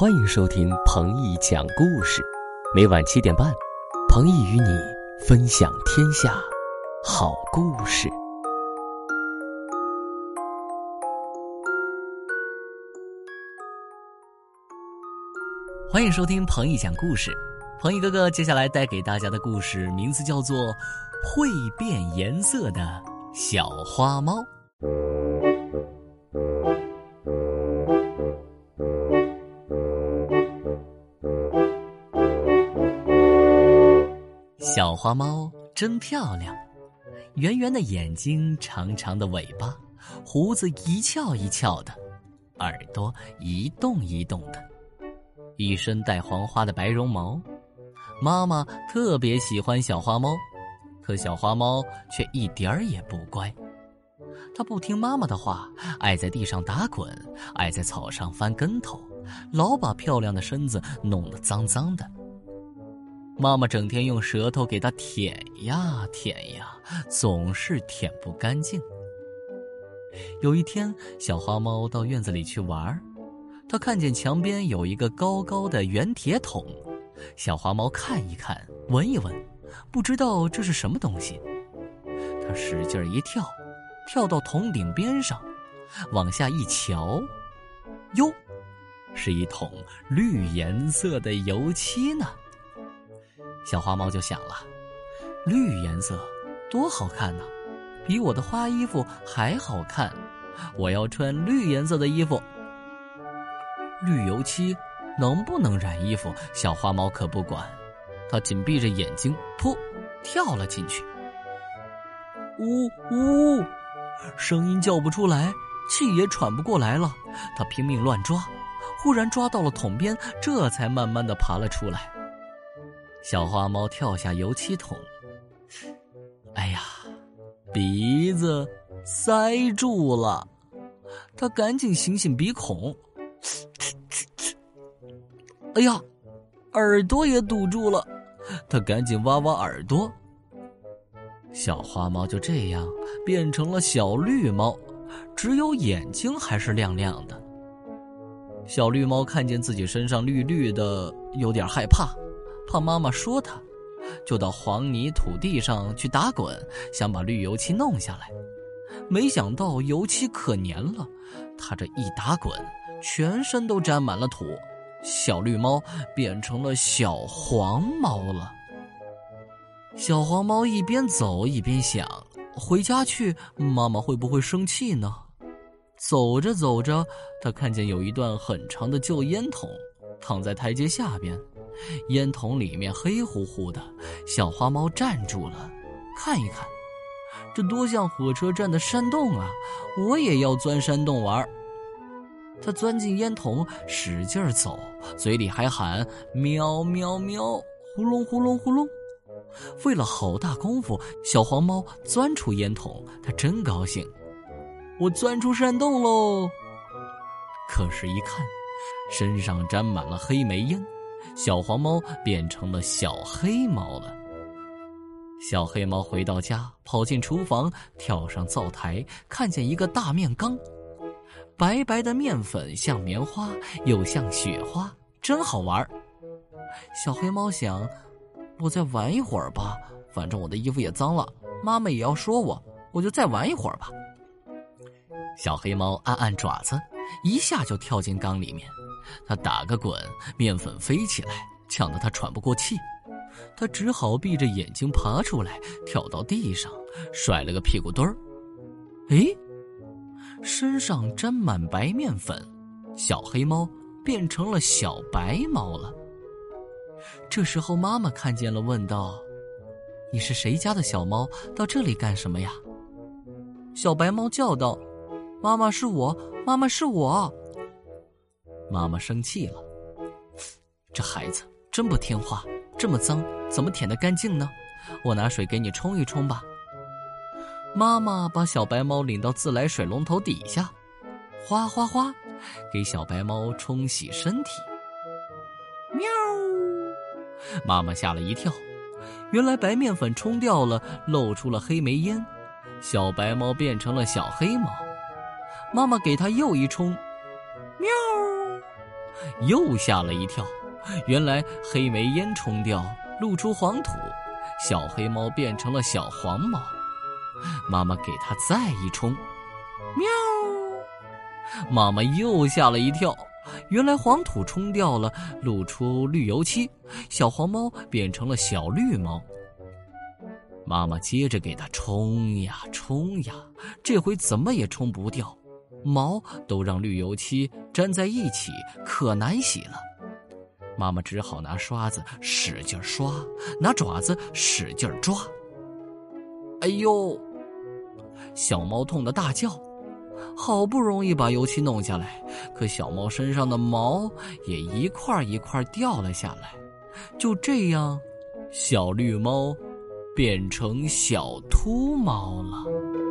欢迎收听彭毅讲故事，每晚七点半，彭毅与你分享天下好故事。欢迎收听彭毅讲故事，彭毅哥哥接下来带给大家的故事名字叫做《会变颜色的小花猫》。小花猫真漂亮，圆圆的眼睛，长长的尾巴，胡子一翘一翘的，耳朵一动一动的，一身带黄花的白绒毛。妈妈特别喜欢小花猫，可小花猫却一点儿也不乖。它不听妈妈的话，爱在地上打滚，爱在草上翻跟头，老把漂亮的身子弄得脏脏的。妈妈整天用舌头给它舔呀舔呀，总是舔不干净。有一天，小花猫到院子里去玩，它看见墙边有一个高高的圆铁桶，小花猫看一看，闻一闻，不知道这是什么东西。它使劲一跳，跳到桶顶边上，往下一瞧，哟，是一桶绿颜色的油漆呢。小花猫就想了，绿颜色多好看呢，比我的花衣服还好看。我要穿绿颜色的衣服。绿油漆能不能染衣服？小花猫可不管，它紧闭着眼睛，噗，跳了进去。呜呜，声音叫不出来，气也喘不过来了。它拼命乱抓，忽然抓到了桶边，这才慢慢的爬了出来。小花猫跳下油漆桶，哎呀，鼻子塞住了，它赶紧醒醒鼻孔，哎呀，耳朵也堵住了，它赶紧挖挖耳朵。小花猫就这样变成了小绿猫，只有眼睛还是亮亮的。小绿猫看见自己身上绿绿的，有点害怕。怕妈妈说他，就到黄泥土地上去打滚，想把绿油漆弄下来。没想到油漆可粘了，他这一打滚，全身都沾满了土，小绿猫变成了小黄猫了。小黄猫一边走一边想：回家去，妈妈会不会生气呢？走着走着，他看见有一段很长的旧烟筒，躺在台阶下边。烟筒里面黑乎乎的，小花猫站住了，看一看，这多像火车站的山洞啊！我也要钻山洞玩。它钻进烟筒，使劲儿走，嘴里还喊喵喵喵，呼隆呼隆呼隆。费了好大功夫，小黄猫钻出烟筒，它真高兴，我钻出山洞喽！可是，一看，身上沾满了黑煤烟。小黄猫变成了小黑猫了。小黑猫回到家，跑进厨房，跳上灶台，看见一个大面缸，白白的面粉像棉花，又像雪花，真好玩。小黑猫想：我再玩一会儿吧，反正我的衣服也脏了，妈妈也要说我，我就再玩一会儿吧。小黑猫按按爪子，一下就跳进缸里面。他打个滚，面粉飞起来，呛得他喘不过气。他只好闭着眼睛爬出来，跳到地上，甩了个屁股墩儿。哎，身上沾满白面粉，小黑猫变成了小白猫了。这时候，妈妈看见了，问道：“你是谁家的小猫？到这里干什么呀？”小白猫叫道：“妈妈是我，妈妈是我。”妈妈生气了，这孩子真不听话，这么脏，怎么舔得干净呢？我拿水给你冲一冲吧。妈妈把小白猫领到自来水龙头底下，哗哗哗，给小白猫冲洗身体。喵！妈妈吓了一跳，原来白面粉冲掉了，露出了黑煤烟，小白猫变成了小黑猫。妈妈给它又一冲，又吓了一跳。原来黑煤烟冲掉，露出黄土，小黑猫变成了小黄猫。妈妈给它再一冲，喵！妈妈又吓了一跳。原来黄土冲掉了，露出绿油漆，小黄猫变成了小绿猫。妈妈接着给它冲呀冲呀，这回怎么也冲不掉，毛都让绿油漆粘在一起，可难洗了。妈妈只好拿刷子使劲刷，拿爪子使劲抓。哎呦！小猫痛得大叫。好不容易把油漆弄下来，可小猫身上的毛也一块一块掉了下来。就这样，小绿猫变成小秃猫了。